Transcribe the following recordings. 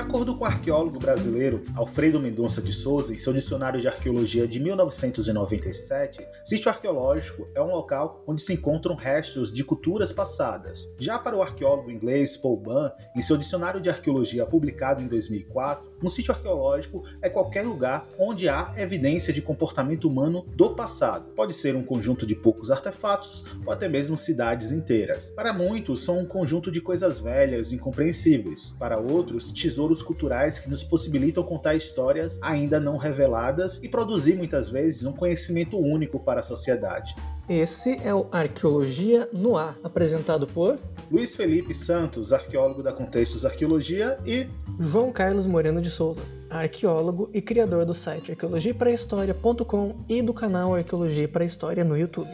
acordo com o arqueólogo brasileiro Alfredo Mendonça de Souza, em seu dicionário de arqueologia de 1997, sítio arqueológico é um local onde se encontram restos de culturas passadas. Já para o arqueólogo inglês Paul Bunn, em seu dicionário de arqueologia publicado em 2004, um sítio arqueológico é qualquer lugar onde há evidência de comportamento humano do passado. Pode ser um conjunto de poucos artefatos ou até mesmo cidades inteiras. Para muitos, são um conjunto de coisas velhas, incompreensíveis. Para outros, tesouros culturais que nos possibilitam contar histórias ainda não reveladas e produzir muitas vezes um conhecimento único para a sociedade. Esse é o Arqueologia no Ar, apresentado por Luiz Felipe Santos, arqueólogo da Contextos Arqueologia, e João Carlos Moreno de Souza, arqueólogo e criador do site arqueologiaprahistoria.com e do canal Arqueologia para História no YouTube.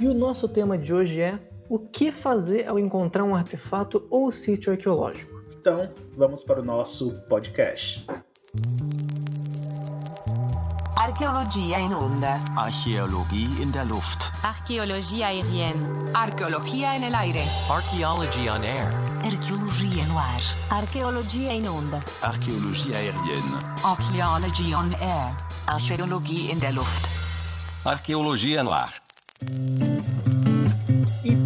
E o nosso tema de hoje é o que fazer ao encontrar um artefato ou sítio arqueológico. Então, vamos para o nosso podcast. Arkeologia in onda. Archäologie in der Luft. Arqueologia aérienne. Arkeologia in el aire. Archaeology on air. Arqueologia no ar. Arkeologia in onda. Archäologie aérienne. Archaeology on air. Archeologie in der Luft. Arqueologia no ar.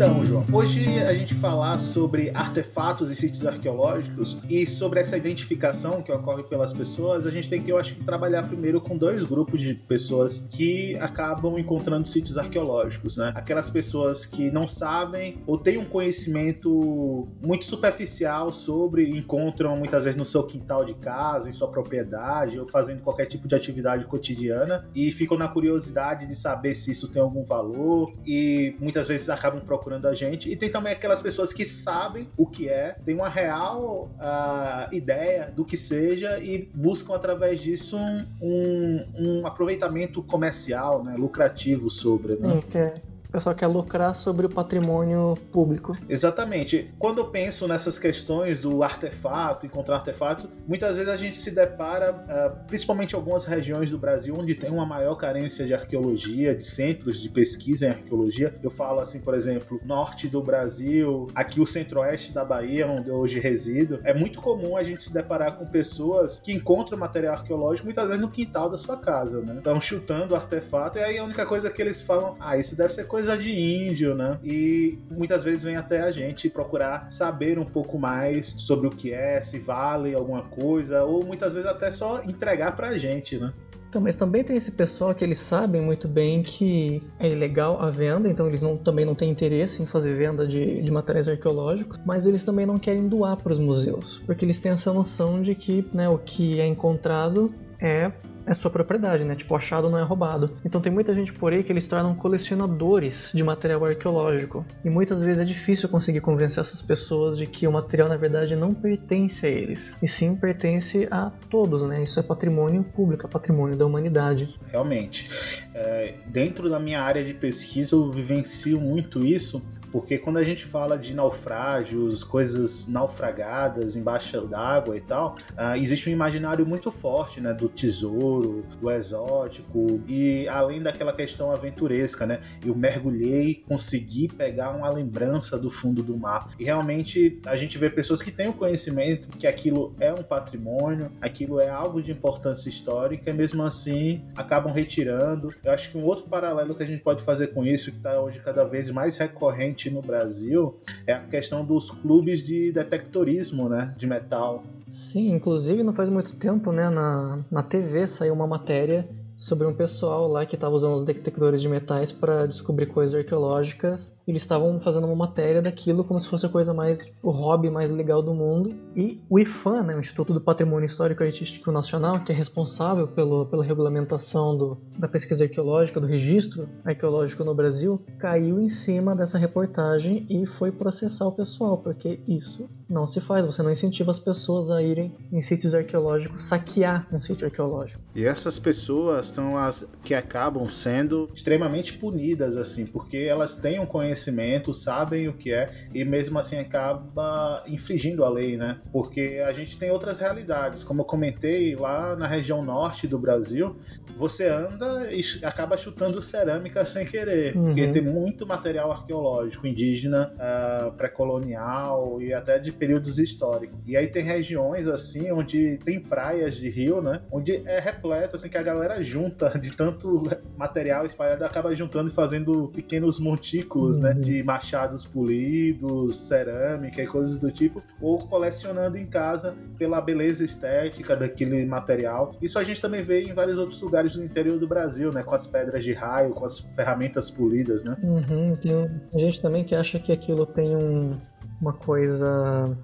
Então, João, hoje a gente falar sobre artefatos e sítios arqueológicos e sobre essa identificação que ocorre pelas pessoas, a gente tem que, eu acho que, trabalhar primeiro com dois grupos de pessoas que acabam encontrando sítios arqueológicos, né? Aquelas pessoas que não sabem ou têm um conhecimento muito superficial sobre, encontram muitas vezes no seu quintal de casa, em sua propriedade, ou fazendo qualquer tipo de atividade cotidiana e ficam na curiosidade de saber se isso tem algum valor e muitas vezes acabam procurando a gente. E tem também aquelas pessoas que sabem o que é, têm uma real uh, ideia do que seja e buscam através disso um, um, um aproveitamento comercial, né, lucrativo sobre. Né? Okay. Pessoal quer lucrar sobre o patrimônio público. Exatamente. Quando eu penso nessas questões do artefato, encontrar artefato, muitas vezes a gente se depara, uh, principalmente em algumas regiões do Brasil, onde tem uma maior carência de arqueologia, de centros de pesquisa em arqueologia. Eu falo assim, por exemplo, norte do Brasil, aqui o centro-oeste da Bahia, onde eu hoje resido. É muito comum a gente se deparar com pessoas que encontram material arqueológico muitas vezes no quintal da sua casa, né? Estão chutando artefato e aí a única coisa que eles falam, ah, isso deve ser coisa coisa de índio, né? E muitas vezes vem até a gente procurar saber um pouco mais sobre o que é, se vale alguma coisa, ou muitas vezes até só entregar pra gente, né? Então, mas também tem esse pessoal que eles sabem muito bem que é ilegal a venda, então eles não, também não têm interesse em fazer venda de, de materiais arqueológicos, mas eles também não querem doar para os museus, porque eles têm essa noção de que né, o que é encontrado é é sua propriedade, né? Tipo, achado não é roubado. Então tem muita gente por aí que eles tornam colecionadores de material arqueológico. E muitas vezes é difícil conseguir convencer essas pessoas de que o material, na verdade, não pertence a eles. E sim pertence a todos, né? Isso é patrimônio público, é patrimônio da humanidade. Realmente. É, dentro da minha área de pesquisa, eu vivencio muito isso porque quando a gente fala de naufrágios, coisas naufragadas embaixo d'água e tal, uh, existe um imaginário muito forte, né, do tesouro, do exótico e além daquela questão aventuresca, né? Eu mergulhei, consegui pegar uma lembrança do fundo do mar. E realmente a gente vê pessoas que têm o conhecimento que aquilo é um patrimônio, aquilo é algo de importância histórica e mesmo assim acabam retirando. Eu acho que um outro paralelo que a gente pode fazer com isso, que está hoje cada vez mais recorrente no Brasil é a questão dos clubes de detectorismo, né, de metal. Sim, inclusive não faz muito tempo, né, na, na TV saiu uma matéria sobre um pessoal lá que estava usando os detectores de metais para descobrir coisas arqueológicas eles estavam fazendo uma matéria daquilo como se fosse a coisa mais, o hobby mais legal do mundo. E o IFAM, né, o Instituto do Patrimônio Histórico e Artístico Nacional, que é responsável pelo, pela regulamentação do, da pesquisa arqueológica, do registro arqueológico no Brasil, caiu em cima dessa reportagem e foi processar o pessoal, porque isso não se faz. Você não incentiva as pessoas a irem em sítios arqueológicos saquear um sítio arqueológico. E essas pessoas são as que acabam sendo extremamente punidas, assim, porque elas têm um conhecimento, sabem o que é, e mesmo assim acaba infringindo a lei, né? Porque a gente tem outras realidades. Como eu comentei, lá na região norte do Brasil, você anda e acaba chutando cerâmica sem querer, uhum. porque tem muito material arqueológico indígena uh, pré-colonial e até de períodos históricos. E aí tem regiões assim onde tem praias de rio, né? Onde é repleto assim que a galera junta de tanto material espalhado acaba juntando e fazendo pequenos montículos, né? uhum. né, de machados polidos, cerâmica e coisas do tipo, ou colecionando em casa pela beleza estética daquele material. Isso a gente também vê em vários outros lugares do interior do Brasil, né, com as pedras de raio, com as ferramentas polidas, né? Uhum, tem gente também que acha que aquilo tem um, uma coisa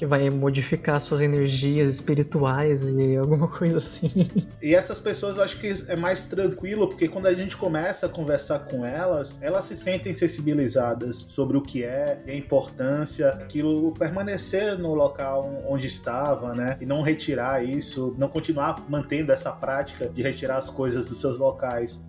que vai modificar suas energias espirituais e alguma coisa assim. E essas pessoas eu acho que é mais tranquilo, porque quando a gente começa a conversar com elas, elas se sentem sensibilizadas sobre o que é, a importância, aquilo permanecer no local onde estava, né? E não retirar isso, não continuar mantendo essa prática de retirar as coisas dos seus locais.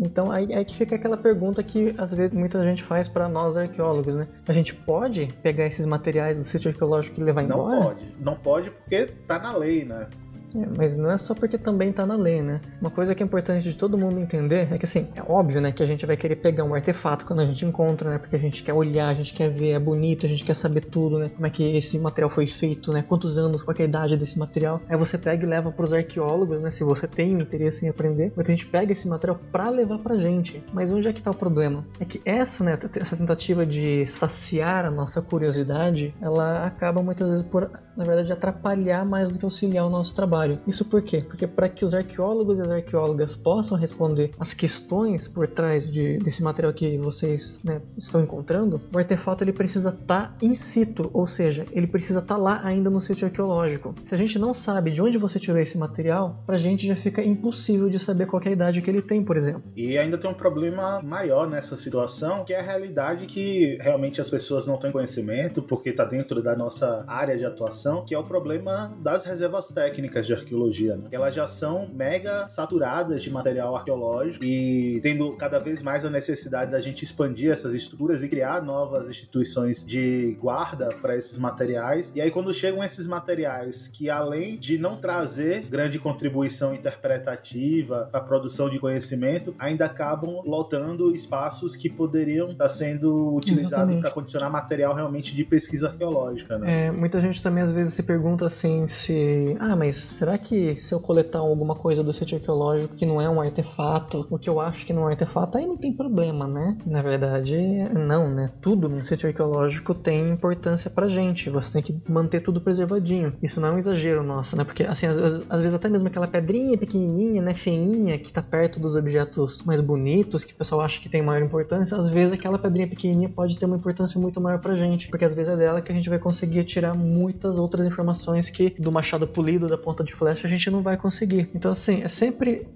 Então aí, aí que fica aquela pergunta que às vezes muita gente faz para nós arqueólogos, né? A gente pode pegar esses materiais do sítio arqueológico e levar não embora? Não pode, não pode porque tá na lei, né? É, mas não é só porque também tá na lei, né? Uma coisa que é importante de todo mundo entender é que, assim, é óbvio, né, que a gente vai querer pegar um artefato quando a gente encontra, né? Porque a gente quer olhar, a gente quer ver, é bonito, a gente quer saber tudo, né? Como é que esse material foi feito, né? Quantos anos, qual é a idade desse material. Aí você pega e leva pros arqueólogos, né? Se você tem interesse em aprender, então a gente pega esse material para levar pra gente. Mas onde é que tá o problema? É que essa, né, essa tentativa de saciar a nossa curiosidade, ela acaba muitas vezes por, na verdade, atrapalhar mais do que auxiliar o nosso trabalho Isso por quê? Porque para que os arqueólogos e as arqueólogas possam responder as questões por trás de, desse material que vocês né, estão encontrando, o artefato ele precisa estar tá in situ, ou seja, ele precisa estar tá lá ainda no sítio arqueológico. Se a gente não sabe de onde você tirou esse material, para a gente já fica impossível de saber qual é a idade que ele tem, por exemplo. E ainda tem um problema maior nessa situação, que é a realidade que realmente as pessoas não têm conhecimento, porque está dentro da nossa área de atuação, que é o problema das reservas técnicas de arqueologia, né? Elas já são mega saturadas de material arqueológico e tendo cada vez mais a necessidade da gente expandir essas estruturas e criar novas instituições de guarda para esses materiais. E aí quando chegam esses materiais que além de não trazer grande contribuição interpretativa para a produção de conhecimento, ainda acabam lotando espaços que poderiam estar tá sendo utilizados para condicionar material realmente de pesquisa arqueológica, né? É, muita gente também às vezes se pergunta assim se, ah, mas será que se eu coletar alguma coisa do sítio arqueológico que não é um artefato, o que eu acho que não é um artefato, aí não tem problema, né? Na verdade, não, né? Tudo no sítio arqueológico tem importância pra gente. Você tem que manter tudo preservadinho. Isso não é um exagero nosso, né? Porque, assim, às, às vezes até mesmo aquela pedrinha pequenininha, né, feinha, que tá perto dos objetos mais bonitos, que o pessoal acha que tem maior importância, às vezes aquela pedrinha pequenininha pode ter uma importância muito maior pra gente, porque às vezes é dela que a gente vai conseguir tirar muitas outras informações que do machado polido, da ponta de flash a gente não vai conseguir. Então, assim, é sempre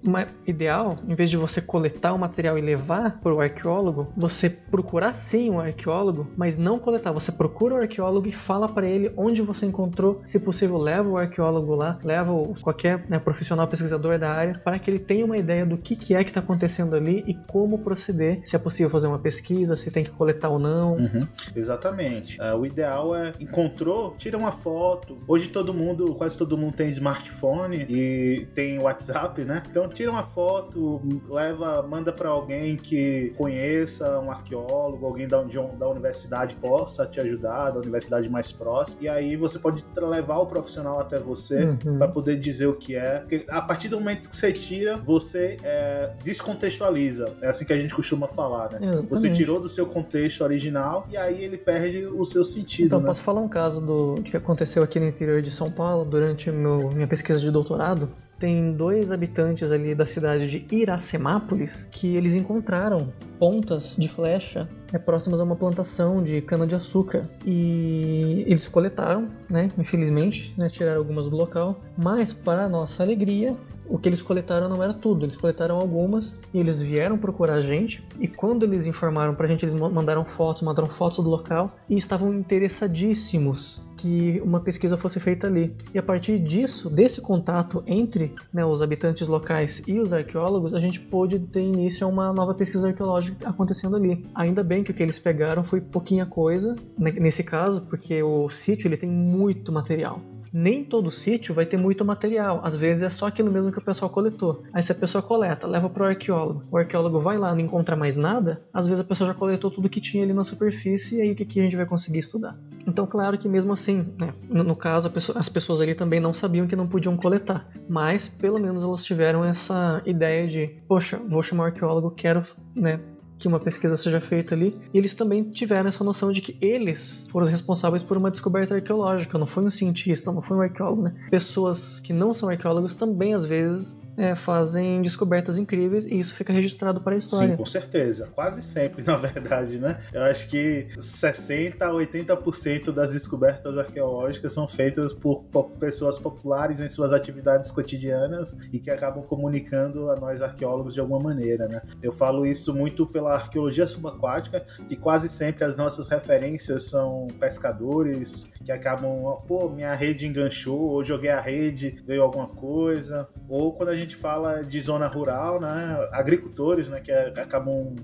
ideal, em vez de você coletar o material e levar para o arqueólogo, você procurar sim um arqueólogo, mas não coletar. Você procura o arqueólogo e fala para ele onde você encontrou. Se possível, leva o arqueólogo lá, leva qualquer né, profissional pesquisador da área, para que ele tenha uma ideia do que, que é que está acontecendo ali e como proceder. Se é possível fazer uma pesquisa, se tem que coletar ou não. Uhum. Exatamente. Uh, o ideal é encontrou, tira uma foto. Hoje todo mundo, quase todo mundo tem smartphone smartphone e tem WhatsApp, né? Então tira uma foto, leva, manda para alguém que conheça, um arqueólogo, alguém da, da universidade possa te ajudar, da universidade mais próxima. E aí você pode levar o profissional até você uhum. para poder dizer o que é. Porque a partir do momento que você tira, você é, descontextualiza. É assim que a gente costuma falar, né? Exatamente. Você tirou do seu contexto original e aí ele perde o seu sentido. Então, né? posso falar um caso do que aconteceu aqui no interior de São Paulo durante meu, minha pesquisa pesquisa de doutorado, tem dois habitantes ali da cidade de Iracemápolis que eles encontraram pontas de flecha é, próximas a uma plantação de cana-de-açúcar. E eles coletaram, né, infelizmente, né, tiraram algumas do local, mas para nossa alegria, o que eles coletaram não era tudo, eles coletaram algumas e eles vieram procurar a gente. E quando eles informaram pra gente, eles mandaram fotos, mandaram fotos do local e estavam interessadíssimos que uma pesquisa fosse feita ali. E a partir disso, desse contato entre né, os habitantes locais e os arqueólogos, a gente pôde ter início a uma nova pesquisa arqueológica acontecendo ali. Ainda bem que o que eles pegaram foi pouquinha coisa, nesse caso, porque o sítio ele tem muito material nem todo sítio vai ter muito material. Às vezes é só aquilo mesmo que o pessoal coletou. Aí se a pessoa coleta, leva para o arqueólogo, o arqueólogo vai lá, não encontra mais nada, às vezes a pessoa já coletou tudo que tinha ali na superfície e aí o que, que a gente vai conseguir estudar? Então, claro que mesmo assim, né, no, caso, pessoa, as pessoas ali também não sabiam que não podiam coletar, mas pelo menos elas tiveram essa ideia de, poxa, vou chamar o arqueólogo, quero né, que uma pesquisa seja feita ali. E eles também tiveram essa noção de que eles foram os responsáveis por uma descoberta arqueológica, não foi um cientista, não foi um arqueólogo, né? Pessoas que não são arqueólogos também às vezes é, fazem descobertas incríveis e isso fica registrado para a história. Sim, com certeza. Quase sempre, na verdade, né? Eu acho que 60 a 80% das descobertas arqueológicas são feitas por pessoas populares em suas atividades cotidianas e que acabam comunicando a nós arqueólogos de alguma maneira, né? Eu falo isso muito pela arqueologia subaquática e quase sempre as nossas referências são pescadores que acabam, pô, minha rede enganchou, ou joguei a rede, veio alguma coisa, ou quando a gente gente fala de zona rural, né? Agricultores, né? Que acabam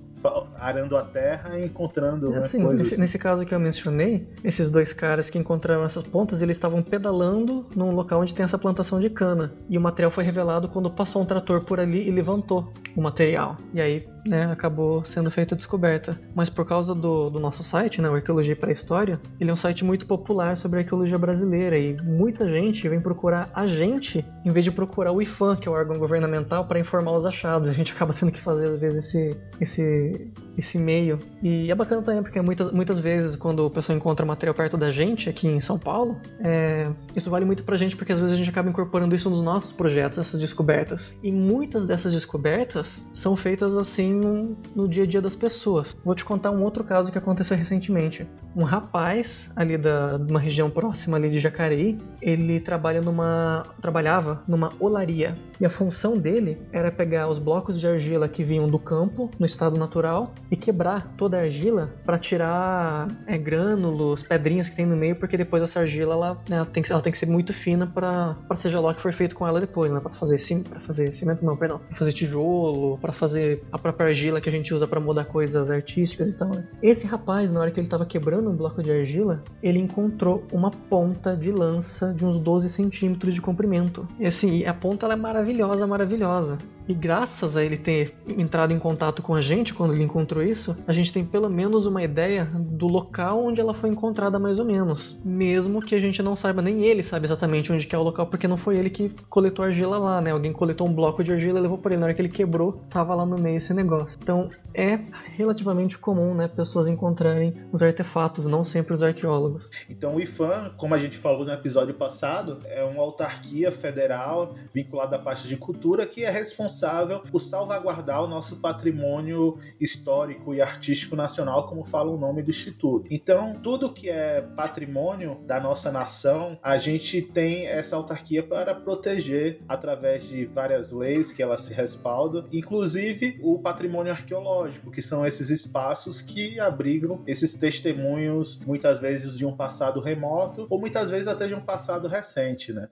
arando a terra e encontrando né, assim, coisas. Nesse, nesse, caso que eu mencionei, esses dois caras que encontraram essas pontas, eles estavam pedalando num local onde tem essa plantação de cana. E o material foi revelado quando passou um trator por ali e levantou o material. E aí né, acabou sendo feita a descoberta. Mas por causa do, do nosso site, né, o Arqueologia para a História, ele é um site muito popular sobre a arqueologia brasileira e muita gente vem procurar a gente em vez de procurar o IFAM, que é o órgão governamental, para informar os achados. A gente acaba tendo que fazer às vezes esse, esse esse, meio. E é bacana também, porque muitas, muitas vezes, quando o pessoal encontra material perto da gente, aqui em São Paulo, é, isso vale muito pra gente, porque às vezes a gente acaba incorporando isso nos nossos projetos, essas descobertas. E muitas dessas descobertas são feitas assim no, no dia a dia das pessoas. Vou te contar um outro caso que aconteceu recentemente. Um rapaz ali da, uma região próxima ali de Jacareí, ele trabalha numa trabalhava numa olaria. E a função dele era pegar os blocos de argila que vinham do campo, no estado natural, e quebrar toda a argila para tirar é, grânulos, pedrinhas que tem no meio, porque depois essa argila ela, né, ela, tem, que, ela tem que ser muito fina para seja lá o que for feito com ela depois, né? Para fazer para fazer cimento não, perdão, para fazer tijolo, para fazer a própria argila que a gente usa para mudar coisas artísticas e tal. Né? Esse rapaz, na hora que ele estava quebrando um bloco de argila, ele encontrou uma ponta de lança de uns 12 centímetros de comprimento. E assim, a ponta ela é maravilhosa, maravilhosa. E graças a ele ter entrado em contato com a gente quando ele encontrou isso, a gente tem pelo menos uma ideia do local onde ela foi encontrada mais ou menos. Mesmo que a gente não saiba, nem ele sabe exatamente onde é o local, porque não foi ele que coletou argila lá, né? Alguém coletou um bloco de argila e levou para ele. Na hora que ele quebrou, tava lá no meio esse negócio. Então é relativamente comum, né? Pessoas encontrarem os artefatos, não sempre os arqueólogos. Então o IFAM, como a gente falou no episódio passado, é uma autarquia federal vinculada à parte de cultura que é responsável responsável por salvaguardar o nosso patrimônio histórico e artístico nacional, como fala o nome do Instituto. Então, tudo que é patrimônio da nossa nação, a gente tem essa autarquia para proteger através de várias leis que ela se respalda, inclusive o patrimônio arqueológico, que são esses espaços que abrigam esses testemunhos, muitas vezes de um passado remoto ou muitas vezes até de um passado recente, né?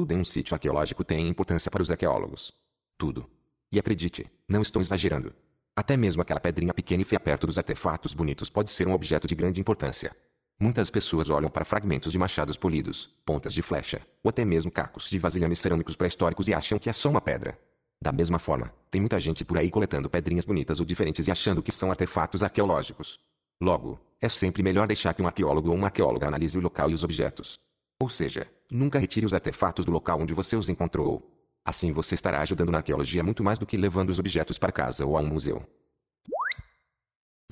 Tudo em um sítio arqueológico tem importância para os arqueólogos. Tudo. E acredite, não estou exagerando. Até mesmo aquela pedrinha pequena e feia perto dos artefatos bonitos pode ser um objeto de grande importância. Muitas pessoas olham para fragmentos de machados polidos, pontas de flecha, ou até mesmo cacos de vasilhames cerâmicos pré-históricos e acham que é só uma pedra. Da mesma forma, tem muita gente por aí coletando pedrinhas bonitas ou diferentes e achando que são artefatos arqueológicos. Logo, é sempre melhor deixar que um arqueólogo ou uma arqueóloga analise o local e os objetos. Ou seja, nunca retire os artefatos do local onde você os encontrou. Assim você estará ajudando na arqueologia muito mais do que levando os objetos para casa ou a um museu.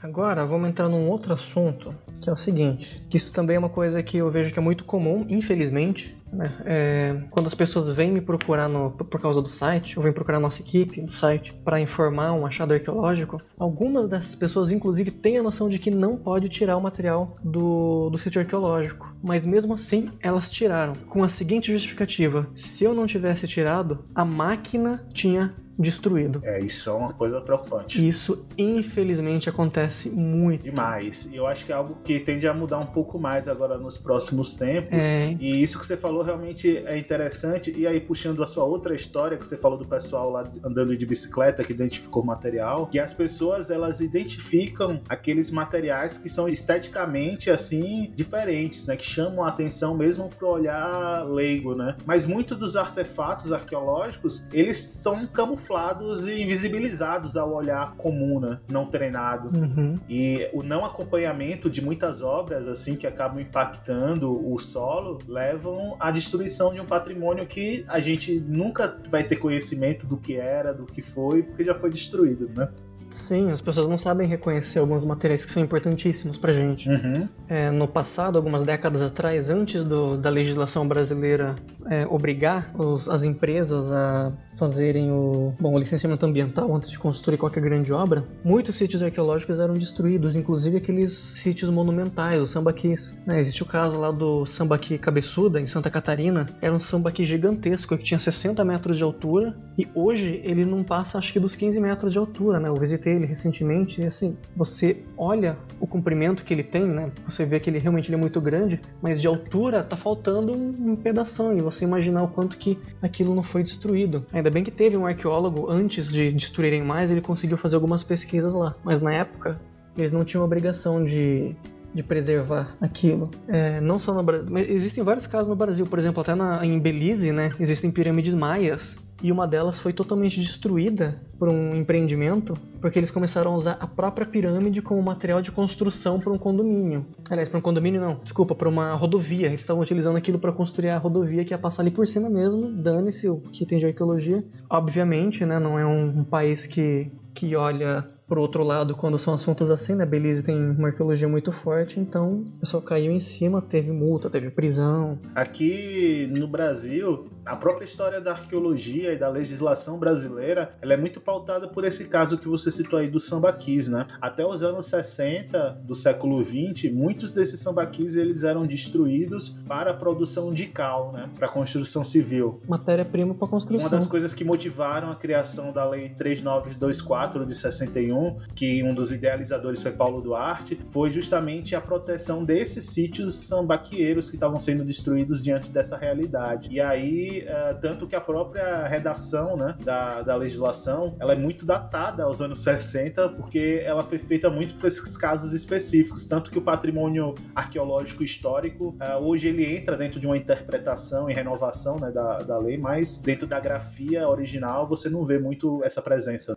Agora vamos entrar num outro assunto, que é o seguinte, que isso também é uma coisa que eu vejo que é muito comum, infelizmente? É, quando as pessoas vêm me procurar no, por causa do site, ou vêm procurar nossa equipe do site para informar um achado arqueológico, algumas dessas pessoas, inclusive, têm a noção de que não pode tirar o material do, do sítio arqueológico. Mas mesmo assim, elas tiraram, com a seguinte justificativa: se eu não tivesse tirado, a máquina tinha destruído. É, isso é uma coisa preocupante. Isso, infelizmente, acontece muito. Demais. E eu acho que é algo que tende a mudar um pouco mais agora nos próximos tempos. É. E isso que você falou realmente é interessante. E aí, puxando a sua outra história, que você falou do pessoal lá andando de bicicleta, que identificou o material, que as pessoas, elas identificam aqueles materiais que são esteticamente, assim, diferentes, né? Que chamam a atenção mesmo pro olhar leigo, né? Mas muitos dos artefatos arqueológicos, eles são camuflados e invisibilizados ao olhar comum, né? Não treinado. Uhum. E o não acompanhamento de muitas obras, assim, que acabam impactando o solo, levam à destruição de um patrimônio que a gente nunca vai ter conhecimento do que era, do que foi, porque já foi destruído, né? Sim, as pessoas não sabem reconhecer alguns materiais que são importantíssimos pra gente. Uhum. É, no passado, algumas décadas atrás, antes do- da legislação brasileira é, obrigar os- as empresas a fazerem o, bom, o licenciamento ambiental antes de construir qualquer grande obra, muitos sítios arqueológicos eram destruídos, inclusive aqueles sítios monumentais, os sambaquis. né? existe o caso lá do sambaqui Cabeçuda, em Santa Catarina, era um sambaqui gigantesco que tinha 60 metros de altura e hoje ele não passa acho que dos 15 metros de altura, né? Eu visitei ele recentemente e assim, você olha o comprimento que ele tem, né? Você vê que ele realmente ele é muito grande, mas de altura tá faltando um, pedação e você imaginar o quanto que aquilo não foi destruído. Ainda bem que teve um arqueólogo antes de destruírem mais, ele conseguiu fazer algumas pesquisas lá, mas na época eles não tinham obrigação de de preservar aquilo. É, não só no Brasil, mas existem vários casos no Brasil, por exemplo, até na, em Belize, né? Existem pirâmides maias e uma delas foi totalmente destruída por um empreendimento porque eles começaram a usar a própria pirâmide como material de construção para um condomínio. Aliás, para um condomínio não, desculpa, para uma rodovia. Eles estavam utilizando aquilo para construir a rodovia que ia passar ali por cima mesmo. Dane-se o que tem de arqueologia. Obviamente, né? Não é um, país que que olha pro outro lado quando são assuntos assim, né? Belize tem uma arqueologia muito forte, então o pessoal caiu em cima, teve multa, teve prisão. Aqui no Brasil, a própria história da arqueologia e da legislação brasileira, ela é muito pautada por esse caso que você citou aí do sambaquis, né? Até os anos 60 do século 20, muitos desses sambaquis eles eram destruídos para a produção de cal, né? Para construção civil. Matéria-prima para Uma construção. das coisas que motivaram a criação da Lei 3924 de 61, que um dos idealizadores foi Paulo Duarte, foi justamente a proteção desses sítios sambaqueiros que estavam sendo destruídos diante dessa realidade. E aí, eh, tanto que a própria redação né, da, da legislação, ela é muito datada aos anos 60, porque ela foi feita muito para esses casos específicos, tanto que o patrimônio arqueológico histórico, eh, hoje ele entra dentro de uma interpretação e renovação né, da, da lei, mas dentro da grafia original você não vê muito essa presença.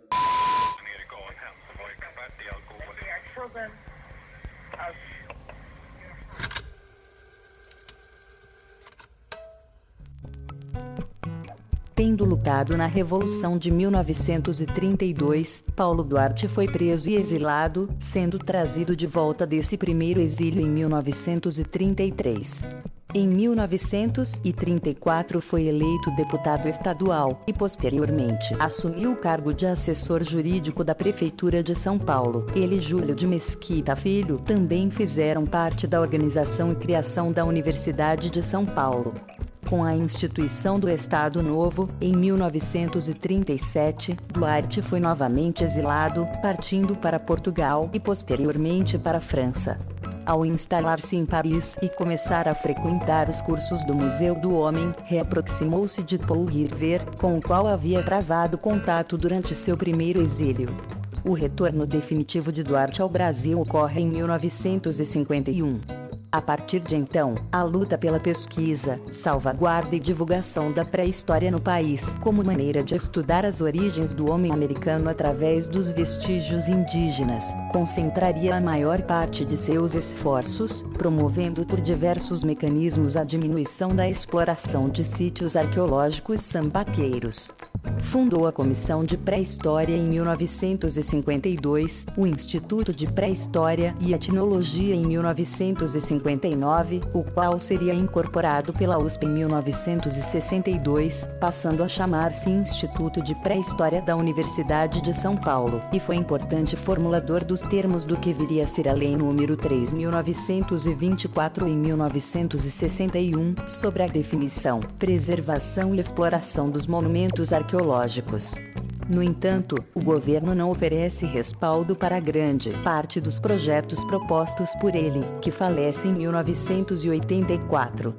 Tendo lutado na Revolução de 1932, Paulo Duarte foi preso e exilado, sendo trazido de volta desse primeiro exílio em 1933. Em 1934 foi eleito deputado estadual e posteriormente assumiu o cargo de assessor jurídico da Prefeitura de São Paulo. Ele e Júlio de Mesquita Filho também fizeram parte da organização e criação da Universidade de São Paulo. Com a instituição do Estado Novo, em 1937, Duarte foi novamente exilado, partindo para Portugal e posteriormente para a França. Ao instalar-se em Paris e começar a frequentar os cursos do Museu do Homem, reaproximou-se de Paul River, com o qual havia travado contato durante seu primeiro exílio. O retorno definitivo de Duarte ao Brasil ocorre em 1951. A partir de então, a luta pela pesquisa, salvaguarda e divulgação da pré-história no país, como maneira de estudar as origens do homem americano através dos vestígios indígenas, concentraria a maior parte de seus esforços, promovendo por diversos mecanismos a diminuição da exploração de sítios arqueológicos sambaqueiros. Fundou a Comissão de Pré-História em 1952, o Instituto de Pré-História e Etnologia em 1959, o qual seria incorporado pela USP em 1962, passando a chamar-se Instituto de Pré-História da Universidade de São Paulo, e foi importante formulador dos termos do que viria a ser a Lei número 3.924 em 1961, sobre a definição, preservação e exploração dos monumentos arqueológicos. No entanto, o governo não oferece respaldo para grande parte dos projetos propostos por ele, que falece em 1984.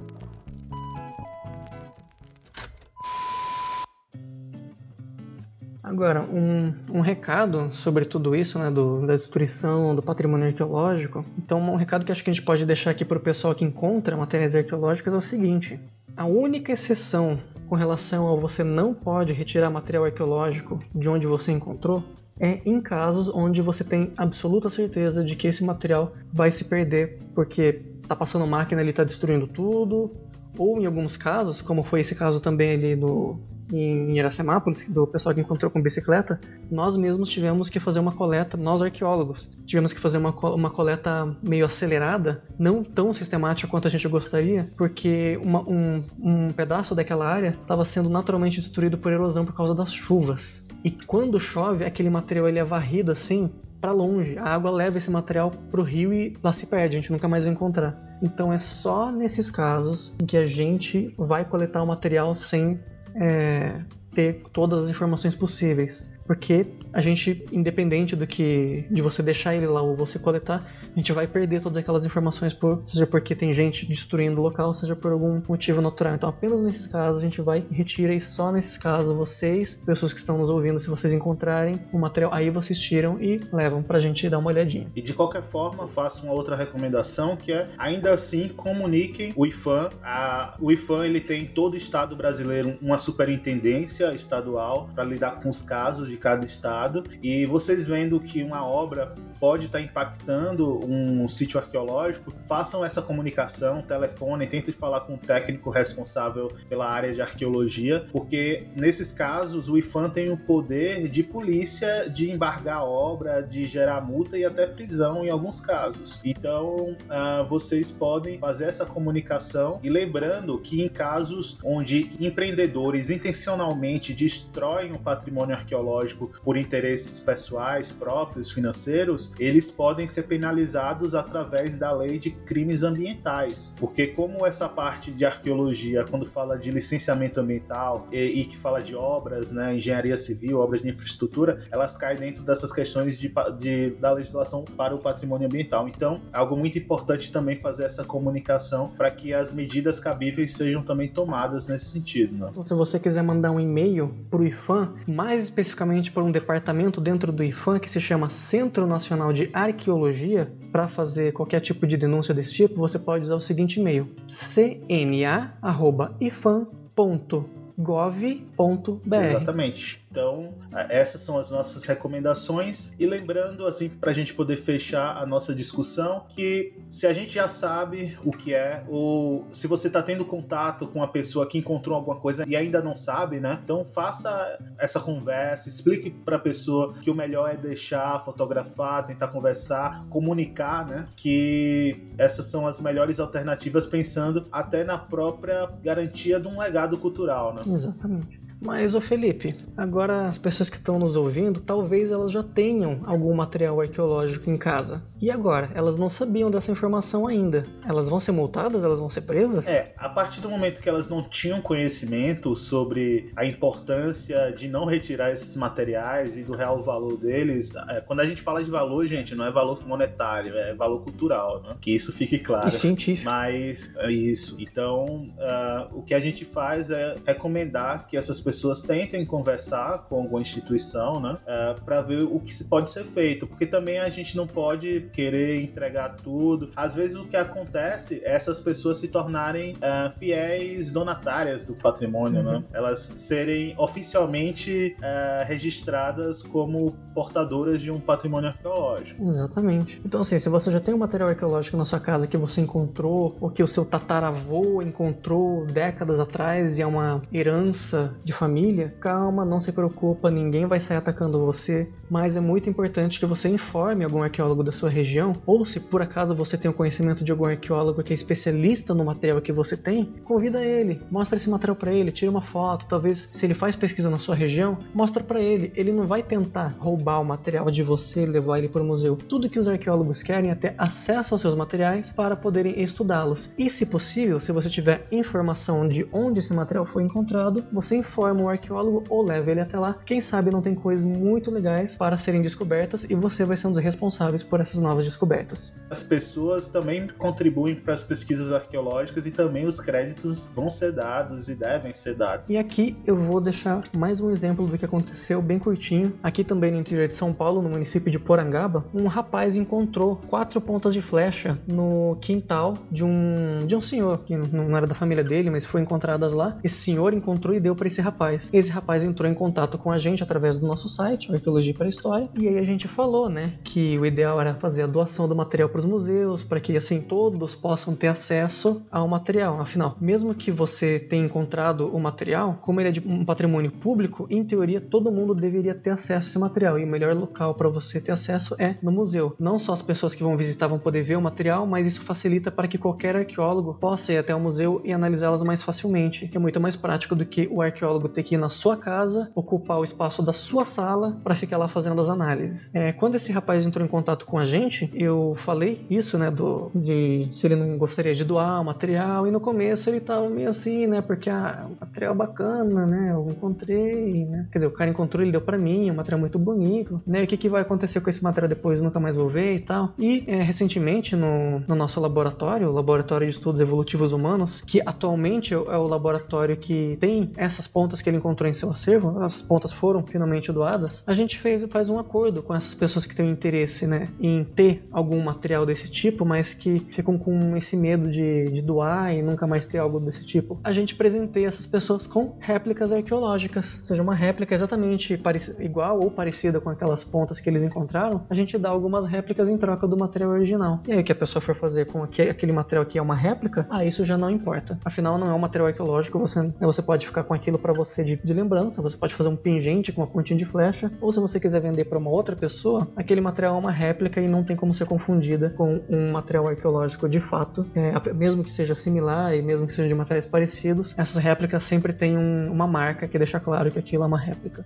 Agora, um, um recado sobre tudo isso, né, do, da destruição do patrimônio arqueológico. Então, um recado que acho que a gente pode deixar aqui para o pessoal que encontra materiais arqueológicos é o seguinte: a única exceção com relação ao você não pode retirar material arqueológico de onde você encontrou é em casos onde você tem absoluta certeza de que esse material vai se perder porque tá passando máquina ele está destruindo tudo, ou em alguns casos, como foi esse caso também ali no, em Iracemápolis, do pessoal que encontrou com bicicleta, nós mesmos tivemos que fazer uma coleta, nós arqueólogos, tivemos que fazer uma, uma coleta meio acelerada, não tão sistemática quanto a gente gostaria, porque uma, um, um pedaço daquela área estava sendo naturalmente destruído por erosão por causa das chuvas. E quando chove, aquele material ele é varrido assim para longe. A água leva esse material para o rio e lá se perde, a gente nunca mais vai encontrar. Então é só nesses casos em que a gente vai coletar o material sem é, ter todas as informações possíveis. Porque a gente, independente do que de você deixar ele lá ou você coletar, a gente vai perder todas aquelas informações, por, seja porque tem gente destruindo o local, seja por algum motivo natural. Então, apenas nesses casos a gente vai e retira, e só nesses casos vocês, pessoas que estão nos ouvindo, se vocês encontrarem o material, aí vocês tiram e levam pra gente dar uma olhadinha. E de qualquer forma, faço uma outra recomendação que é, ainda assim, comuniquem o IFAM. A, o IFAM ele tem em todo o estado brasileiro uma superintendência estadual para lidar com os casos de cada estado. E vocês vendo que uma obra pode estar impactando um sítio arqueológico, façam essa comunicação, telefone, tentem falar com o técnico responsável pela área de arqueologia, porque nesses casos o IFAM tem o poder de polícia de embargar a obra, de gerar multa e até prisão em alguns casos. Então uh, vocês podem fazer essa comunicação e lembrando que em casos onde empreendedores intencionalmente destroem o patrimônio arqueológico por interesses pessoais próprios, financeiros, eles podem ser penalizados através da lei de crimes ambientais. Porque como essa parte de arqueologia, quando fala de licenciamento ambiental e, e que fala de obras, né, engenharia civil, obras de infraestrutura, elas caem dentro dessas questões de, de, da legislação para o patrimônio ambiental. Então, algo muito importante também fazer essa comunicação para que as medidas cabíveis sejam também tomadas nesse sentido. Né? Então, se você quiser mandar um e-mail para o IFAM, mais especificamente para um departamento dentro do IFAM que se chama Centro Nacional de Arqueologia, para fazer qualquer tipo de denúncia desse tipo, você pode usar o seguinte e-mail: cna@ifam.gov.br. Exatamente. Então, essas são as nossas recomendações. E lembrando, assim, para a gente poder fechar a nossa discussão, que se a gente já sabe o que é, ou se você está tendo contato com a pessoa que encontrou alguma coisa e ainda não sabe, né? Então, faça essa conversa, explique para a pessoa que o melhor é deixar, fotografar, tentar conversar, comunicar, né? Que essas são as melhores alternativas, pensando até na própria garantia de um legado cultural, né? Exatamente. Mas, ô Felipe, agora as pessoas que estão nos ouvindo, talvez elas já tenham algum material arqueológico em casa. E agora? Elas não sabiam dessa informação ainda. Elas vão ser multadas? Elas vão ser presas? É, a partir do momento que elas não tinham conhecimento sobre a importância de não retirar esses materiais e do real valor deles, é, quando a gente fala de valor, gente, não é valor monetário, é valor cultural, né? Que isso fique claro. E científico. Mas é isso. Então, uh, o que a gente faz é recomendar que essas pessoas pessoas tentem conversar com alguma instituição, né, é, para ver o que se pode ser feito, porque também a gente não pode querer entregar tudo. Às vezes o que acontece é essas pessoas se tornarem é, fiéis donatárias do patrimônio, né? uhum. né, elas serem oficialmente é, registradas como portadoras de um patrimônio arqueológico. Exatamente. Então assim, se você já tem um material arqueológico na sua casa que você encontrou ou que o seu tataravô encontrou décadas atrás e é uma herança de família, calma, não se preocupa, ninguém vai sair atacando você, mas é muito importante que você informe algum arqueólogo da sua região, ou se por acaso você tem o conhecimento de algum arqueólogo que é especialista no material que você tem, convida ele, mostra esse material para ele, tira uma foto, talvez se ele faz pesquisa na sua região, mostra para ele. Ele não vai tentar roubar o material de você, levar ele para o museu. Tudo que os arqueólogos querem é ter acesso aos seus materiais para poderem estudá-los. E se possível, se você tiver informação de onde esse material foi encontrado, você informa o arqueólogo ou leva ele até lá. Quem sabe não tem coisas muito legais para serem descobertas e você vai ser um dos responsáveis por essas novas descobertas. As pessoas também contribuem para as pesquisas arqueológicas e também os créditos vão ser dados e devem ser dados. E aqui eu vou deixar mais um exemplo do que aconteceu bem curtinho. Aqui também no interior de São Paulo, no município de Porangaba, um rapaz encontrou quatro pontas de flecha no quintal de um de um senhor que não era da família dele, mas foi encontradas lá. Esse senhor encontrou e deu para esse rapaz. Esse rapaz entrou em contato com a gente através do nosso site, Arqueologia para a História, e aí a gente falou, né, que o ideal era fazer a doação do material para os museus, para que assim todos possam ter acesso ao material. Afinal, mesmo que você tenha encontrado o material, como ele é de um patrimônio público, em teoria todo mundo deveria ter acesso a esse material. E o melhor local para você ter acesso é no museu. Não só as pessoas que vão visitar vão poder ver o material, mas isso facilita para que qualquer arqueólogo possa ir até o museu e analisá-las mais facilmente, que é muito mais prático do que o arqueólogo ter que ir na sua casa, ocupar o espaço da sua sala para ficar lá fazendo as análises. É, quando esse rapaz entrou em contato com a gente, eu falei isso, né, do, de se ele não gostaria de doar o material, e no começo ele tava meio assim, né, porque ah, o material bacana, né, eu encontrei, né, quer dizer, o cara encontrou, ele deu para mim, um material muito bonito, né, e o que, que vai acontecer com esse material depois, nunca mais vou ver e tal. E é, recentemente no, no nosso laboratório, o Laboratório de Estudos Evolutivos Humanos, que atualmente é o laboratório que tem essas pontas que ele encontrou em seu acervo, as pontas foram finalmente doadas, a gente fez, faz um acordo com essas pessoas que têm interesse, né, em ter algum material desse tipo, mas que ficam com esse medo de, de doar e nunca mais ter algo desse tipo. A gente presenteia essas pessoas com réplicas arqueológicas, seja uma réplica exatamente igual ou parecida com aquelas pontas que eles encontraram, a gente dá algumas réplicas em troca do material original. E aí o que a pessoa for fazer com aquele material que é uma réplica, ah, isso já não importa. Afinal, não é um material arqueológico, você, você pode ficar com aquilo para você de, de lembrança, você pode fazer um pingente com uma pontinha de flecha, ou se você quiser vender para uma outra pessoa, aquele material é uma réplica e não tem como ser confundida com um material arqueológico de fato. É, mesmo que seja similar e mesmo que seja de materiais parecidos, essas réplicas sempre têm um, uma marca que deixa claro que aquilo é uma réplica.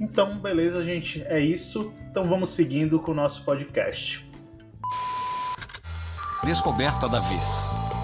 Então, beleza, gente, é isso. Então vamos seguindo com o nosso podcast. Descoberta da vez.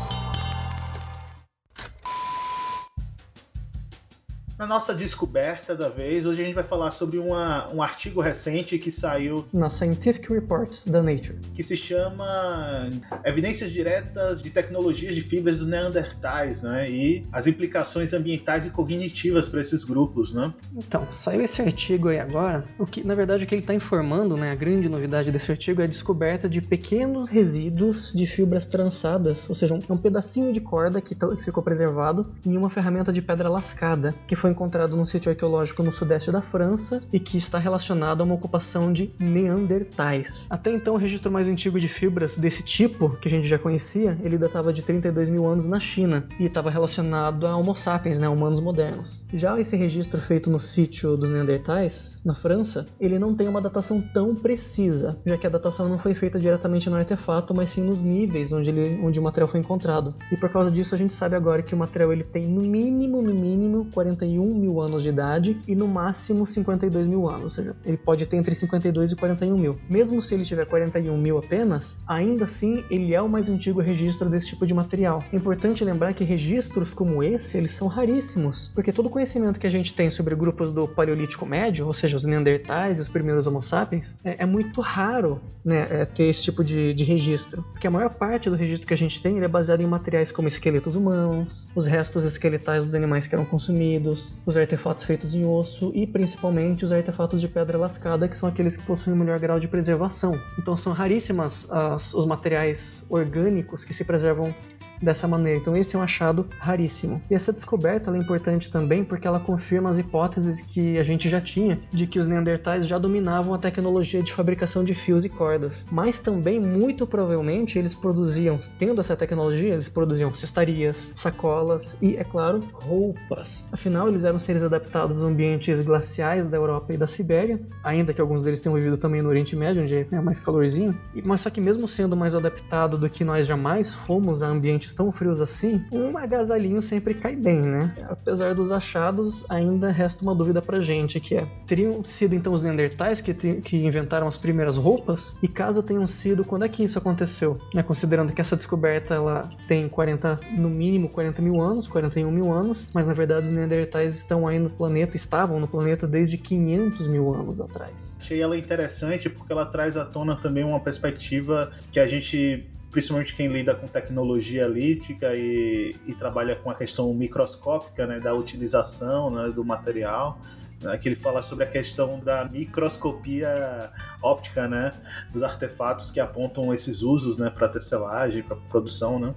Na nossa descoberta da vez, hoje a gente vai falar sobre uma, um artigo recente que saiu na Scientific Reports da Nature, que se chama Evidências Diretas de Tecnologias de Fibras dos Neandertais, né? E as implicações ambientais e cognitivas para esses grupos, né? Então, saiu esse artigo aí agora. O que, na verdade, o que ele está informando, né? A grande novidade desse artigo é a descoberta de pequenos resíduos de fibras trançadas, ou seja, um, um pedacinho de corda que ficou preservado em uma ferramenta de pedra lascada, que foi encontrado num sítio arqueológico no sudeste da França e que está relacionado a uma ocupação de Neandertais. Até então, o registro mais antigo de fibras desse tipo, que a gente já conhecia, ele datava de 32 mil anos na China e estava relacionado a Homo sapiens, né, humanos modernos. Já esse registro feito no sítio dos Neandertais, na França, ele não tem uma datação tão precisa, já que a datação não foi feita diretamente no artefato, mas sim nos níveis onde, ele, onde o material foi encontrado. E por causa disso, a gente sabe agora que o material ele tem no mínimo, no mínimo, 41 mil anos de idade e no máximo 52 mil anos, ou seja, ele pode ter entre 52 e 41 mil. Mesmo se ele tiver 41 mil apenas, ainda assim ele é o mais antigo registro desse tipo de material. É importante lembrar que registros como esse, eles são raríssimos, porque todo o conhecimento que a gente tem sobre grupos do Paleolítico Médio, ou seja, seja, os Neandertais, os primeiros Homo sapiens, é, é muito raro né, é, ter esse tipo de, de, registro. Porque a maior parte do registro que a gente tem é baseado em materiais como esqueletos humanos, os restos esqueletais dos animais que eram consumidos, os artefatos feitos em osso e principalmente os artefatos de pedra lascada, que são aqueles que possuem o melhor grau de preservação. Então são raríssimas as, os materiais orgânicos que se preservam dessa maneira. Então esse é um achado raríssimo. E essa descoberta é importante também porque ela confirma as hipóteses que a gente já tinha de que os neandertais já dominavam a tecnologia de fabricação de fios e cordas. Mas também, muito provavelmente, eles produziam, tendo essa tecnologia, eles produziam cestarias, sacolas e, é claro, roupas. Afinal, eles eram seres adaptados a ambientes glaciais da Europa e da Sibéria, ainda que alguns deles tenham vivido também no Oriente Médio, onde é mais calorzinho. Mas só que mesmo sendo mais adaptado do que nós jamais fomos a ambientes tão frios assim, um agasalhinho sempre cai bem, né? Apesar dos achados, ainda resta uma dúvida pra gente, que é, teriam sido então os Neandertais que, que inventaram as primeiras roupas? E caso tenham sido, quando é que isso aconteceu? Né? Considerando que essa descoberta ela tem 40, no mínimo 40 mil anos, 41 mil anos, mas na verdade os Neandertais estão aí no planeta, estavam no planeta desde 500 mil anos atrás. Achei ela interessante porque ela traz à tona também uma perspectiva que a gente principalmente quem lida com tecnologia lítica e, e trabalha com a questão microscópica né, da utilização né, do material, né, que ele fala sobre a questão da microscopia óptica né, dos artefatos que apontam esses usos né, para tecelagem, para produção. Né?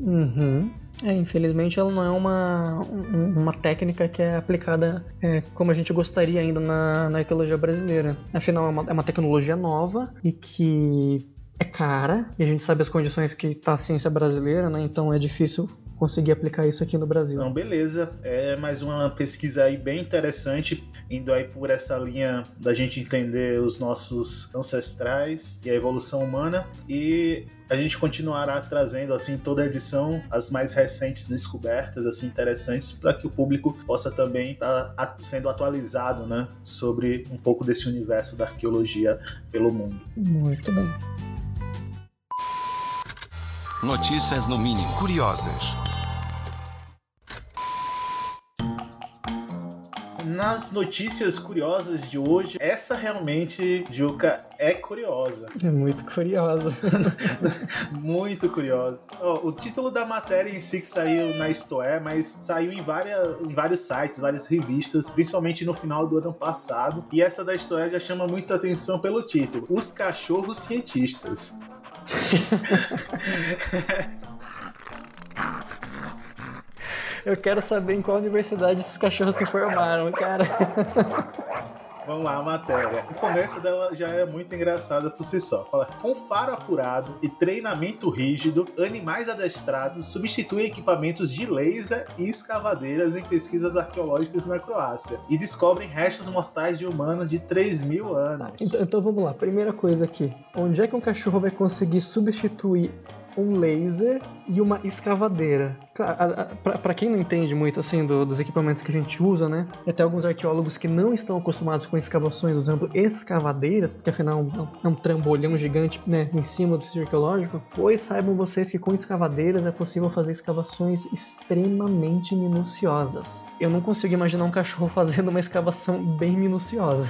Uhum. É, infelizmente ela não é uma, uma técnica que é aplicada é, como a gente gostaria ainda na, na arqueologia brasileira. Afinal, é uma, é uma tecnologia nova e que é cara, e a gente sabe as condições que está a ciência brasileira, né? Então é difícil conseguir aplicar isso aqui no Brasil. Não, beleza. É mais uma pesquisa aí bem interessante, indo aí por essa linha da gente entender os nossos ancestrais e a evolução humana. E a gente continuará trazendo assim toda a edição as mais recentes descobertas assim interessantes para que o público possa também estar tá sendo atualizado, né, sobre um pouco desse universo da arqueologia pelo mundo. Muito bem. Notícias no mínimo curiosas. Nas notícias curiosas de hoje, essa realmente, Juca, é curiosa. É muito curiosa. muito curiosa. Oh, o título da matéria em si que saiu na Istoé, mas saiu em, várias, em vários sites, várias revistas, principalmente no final do ano passado. E essa da Istoé já chama muita atenção pelo título: Os Cachorros Cientistas. Eu quero saber em qual universidade esses cachorros se formaram, cara. Vamos lá, a matéria. O começo dela já é muito engraçada por si só. Fala: com faro apurado e treinamento rígido, animais adestrados substituem equipamentos de laser e escavadeiras em pesquisas arqueológicas na Croácia e descobrem restos mortais de humanos de 3 mil anos. Então, então vamos lá. Primeira coisa aqui: onde é que um cachorro vai conseguir substituir um laser e uma escavadeira. Para quem não entende muito assim do, dos equipamentos que a gente usa, né? Até alguns arqueólogos que não estão acostumados com escavações usando escavadeiras, porque afinal é um, é um trambolhão gigante né, em cima do sítio arqueológico, pois saibam vocês que com escavadeiras é possível fazer escavações extremamente minuciosas. Eu não consigo imaginar um cachorro fazendo uma escavação bem minuciosa.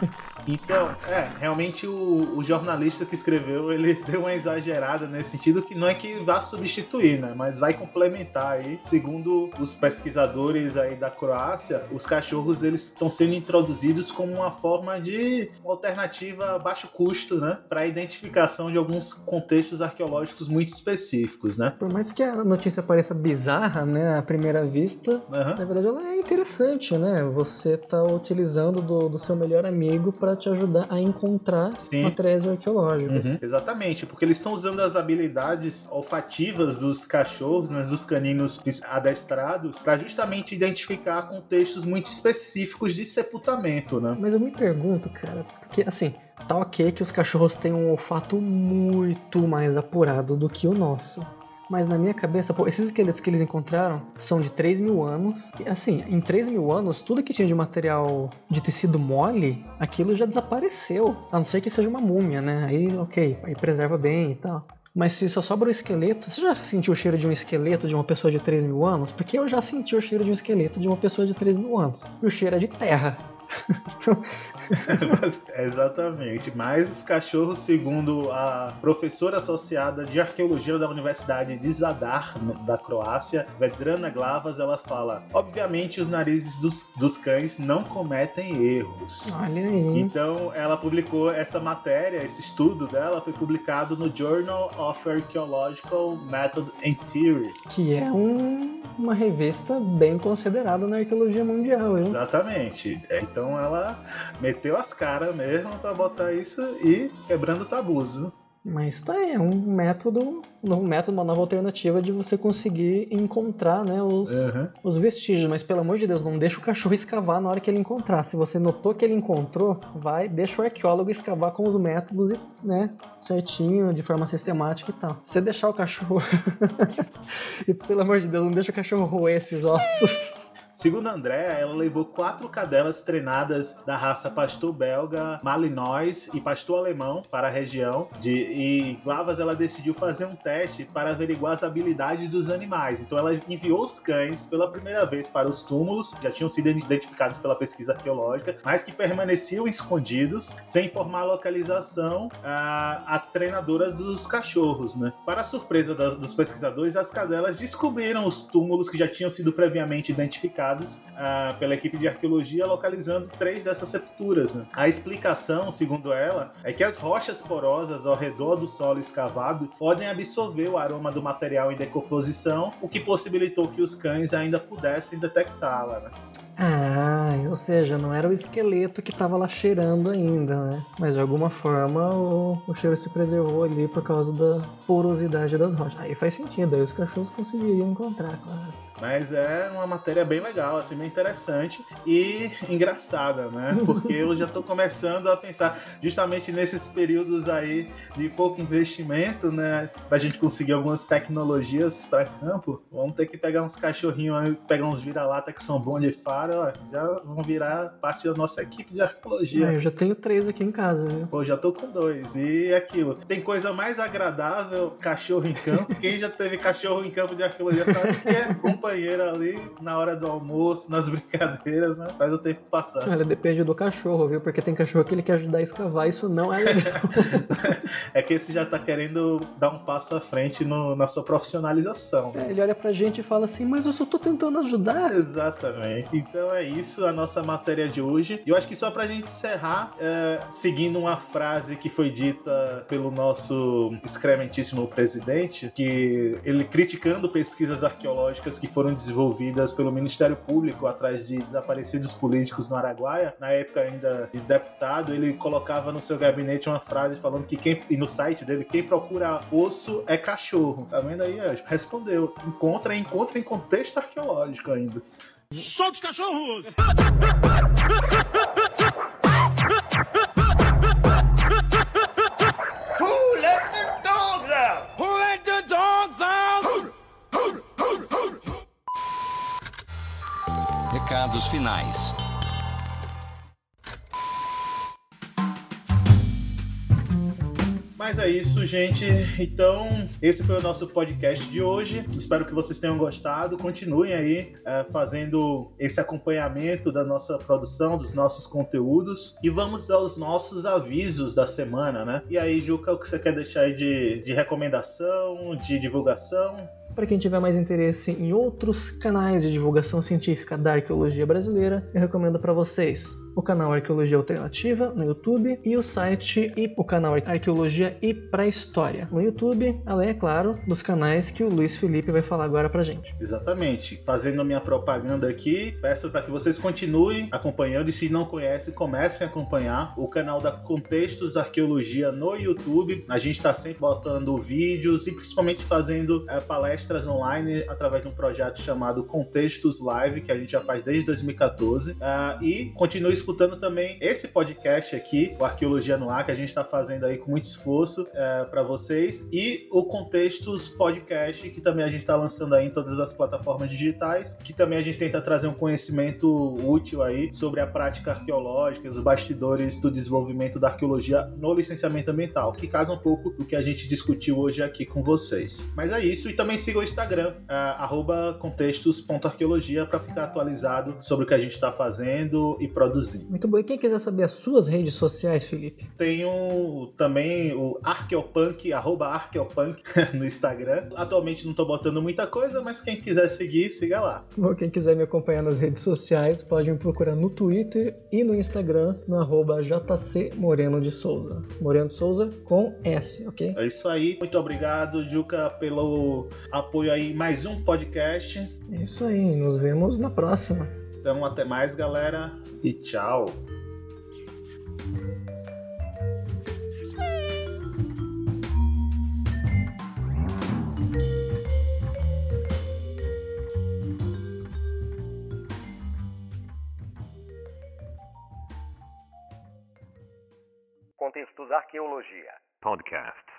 Então, é, realmente o, o, jornalista que escreveu, ele deu uma exagerada nesse sentido, que não é que vá substituir, né, mas vai complementar aí. Segundo os pesquisadores aí da Croácia, os cachorros, eles estão sendo introduzidos como uma forma de alternativa a baixo custo, né, para a identificação de alguns contextos arqueológicos muito específicos, né. Por mais que a notícia pareça bizarra, né, à primeira vista, uhum. na verdade ela é interessante, né, você tá utilizando do, do seu melhor amigo para te ajudar a encontrar Sim. materiais arqueológicos. Uhum. Exatamente, porque eles estão usando as habilidades olfativas dos cachorros, né, dos caninos adestrados, para justamente identificar contextos muito específicos de sepultamento, né? Mas eu me pergunto, cara, porque assim, tá ok que os cachorros têm um olfato muito mais apurado do que o nosso. Mas na minha cabeça, pô, esses esqueletos que eles encontraram são de 3 mil anos. E assim, em 3 mil anos, tudo que tinha de material de tecido mole, aquilo já desapareceu. A não ser que seja uma múmia, né? Aí, ok, aí preserva bem e tal. Mas se só sobra o esqueleto, você já sentiu o cheiro de um esqueleto de uma pessoa de 3 mil anos? Porque eu já senti o cheiro de um esqueleto de uma pessoa de 3 mil anos. E o cheiro é de terra. Exatamente. Mas os cachorros, segundo a professora associada de arqueologia da Universidade de Zadar, da Croácia, Vedrana Glavas, ela fala: obviamente os narizes dos, dos cães não cometem erros. Olha aí. Então ela publicou essa matéria, esse estudo dela foi publicado no Journal of Archaeological Method and Theory. Que é um, uma revista bem considerada na arqueologia mundial, hein? Exatamente. Então ela meteu as caras mesmo pra botar isso e quebrando tabus, viu? Mas tá aí, é um método, um método, uma nova alternativa de você conseguir encontrar né, os, Uhum. os vestígios. Mas pelo amor de Deus, não deixa o cachorro escavar na hora que ele encontrar. Se você notou que ele encontrou, vai, deixa o arqueólogo escavar com os métodos e, né, certinho, de forma sistemática e tal. Se você deixar o cachorro. e pelo amor de Deus, não deixa o cachorro roer esses ossos. Segundo a Andrea, ela levou quatro cadelas treinadas da raça pastor belga, Malinois e pastor alemão para a região. De, e Glavas ela decidiu fazer um teste para averiguar as habilidades dos animais. Então ela enviou os cães pela primeira vez para os túmulos, que já tinham sido identificados pela pesquisa arqueológica, mas que permaneciam escondidos, sem informar a localização a treinadora dos cachorros. Né? Para surpresa dos pesquisadores, as cadelas descobriram os túmulos que já tinham sido previamente identificados ah, pela equipe de arqueologia, localizando três dessas sepulturas. né? A explicação, segundo ela, é que as rochas porosas ao redor do solo escavado podem absorver o aroma do material em decomposição, o que possibilitou que os cães ainda pudessem detectá-la. né? Ah, ou seja, não era o esqueleto que tava lá cheirando ainda, né? Mas de alguma forma o, o cheiro se preservou ali por causa da porosidade das rochas. Aí faz sentido, aí os cachorros conseguiriam encontrar, claro. Mas é uma matéria bem legal, assim, bem interessante e engraçada, né? Porque eu já tô começando a pensar justamente nesses períodos aí de pouco investimento, né? Pra gente conseguir algumas tecnologias para campo. Vamos ter que pegar uns cachorrinhos aí, pegar uns vira-lata que são bons de faro, ó, já vão virar parte da nossa equipe de arqueologia. Ah, eu já tenho três aqui em casa, viu? Pô, já tô com dois. E é aquilo. Tem coisa mais agradável, cachorro em campo. Quem já teve cachorro em campo de arqueologia sabe que é companheiro ali na hora do almoço, nas brincadeiras, né? Faz o tempo passar. Olha, depende do cachorro, viu? Porque tem cachorro que ele quer ajudar a escavar, isso não é legal. É que esse já tá querendo dar um passo à frente no- na sua profissionalização. É, ele olha pra gente e fala assim, mas eu só tô tentando ajudar. Exatamente. Então é isso a nossa matéria de hoje. E eu acho que só pra gente encerrar, é, seguindo uma frase que foi dita pelo nosso excrementíssimo presidente, que ele criticando pesquisas arqueológicas que foram desenvolvidas pelo Ministério Público atrás de desaparecidos políticos no Araguaia, na época ainda de deputado, ele colocava no seu gabinete uma frase falando que quem, e no site dele, quem procura osso é cachorro. Tá vendo aí? Respondeu. Encontra, encontra em contexto arqueológico ainda. Solta os cachorros! Recados finais. Mas é isso, gente. Então, esse foi o nosso podcast de hoje. Espero que vocês tenham gostado. Continuem aí eh, fazendo esse acompanhamento da nossa produção, dos nossos conteúdos. E vamos aos nossos avisos da semana, né? E aí, Juca, o que você quer deixar aí de, de recomendação, de divulgação? Para quem tiver mais interesse em outros canais de divulgação científica da arqueologia brasileira, eu recomendo para vocês o canal Arqueologia Alternativa no YouTube e o site e o canal Arqueologia e Pré-História no YouTube, além, é claro, dos canais que o Luiz Felipe vai falar agora pra gente. Exatamente. Fazendo minha propaganda aqui, peço para que vocês continuem acompanhando e se não conhecem, comecem a acompanhar o canal da Contextos Arqueologia no YouTube. A gente está sempre botando vídeos e principalmente fazendo eh, palestras online através de um projeto chamado Contextos Live, que a gente já faz desde 2014. Ah, e continue escutando também esse podcast aqui, o Arqueologia no Ar, que a gente está fazendo aí com muito esforço para vocês, e o Contextos Podcast, que também a gente está lançando aí em todas as plataformas digitais, que também a gente tenta trazer um conhecimento útil aí sobre a prática arqueológica, os bastidores do desenvolvimento da arqueologia no licenciamento ambiental, que casa um pouco do que a gente discutiu hoje aqui com vocês. Mas é isso, e também siga o Instagram, arroba contextos.arqueologia, para ficar atualizado sobre o que a gente está fazendo e produzindo. Assim. Muito bom. E quem quiser saber as suas redes sociais, Felipe? Tenho também o Arqueopunk, arroba Arqueopunk no Instagram. Atualmente não tô botando muita coisa, mas quem quiser seguir, siga lá. Bom, quem quiser me acompanhar nas redes sociais, pode me procurar no Twitter e no Instagram, no arroba JC Moreno de Souza. Moreno de Souza com S, ok? É isso aí. Muito obrigado, Juca, pelo apoio aí. Mais um podcast. É isso aí. Nos vemos na próxima. Então, até mais, galera. E tchau. Contextos Arqueologia. Podcast.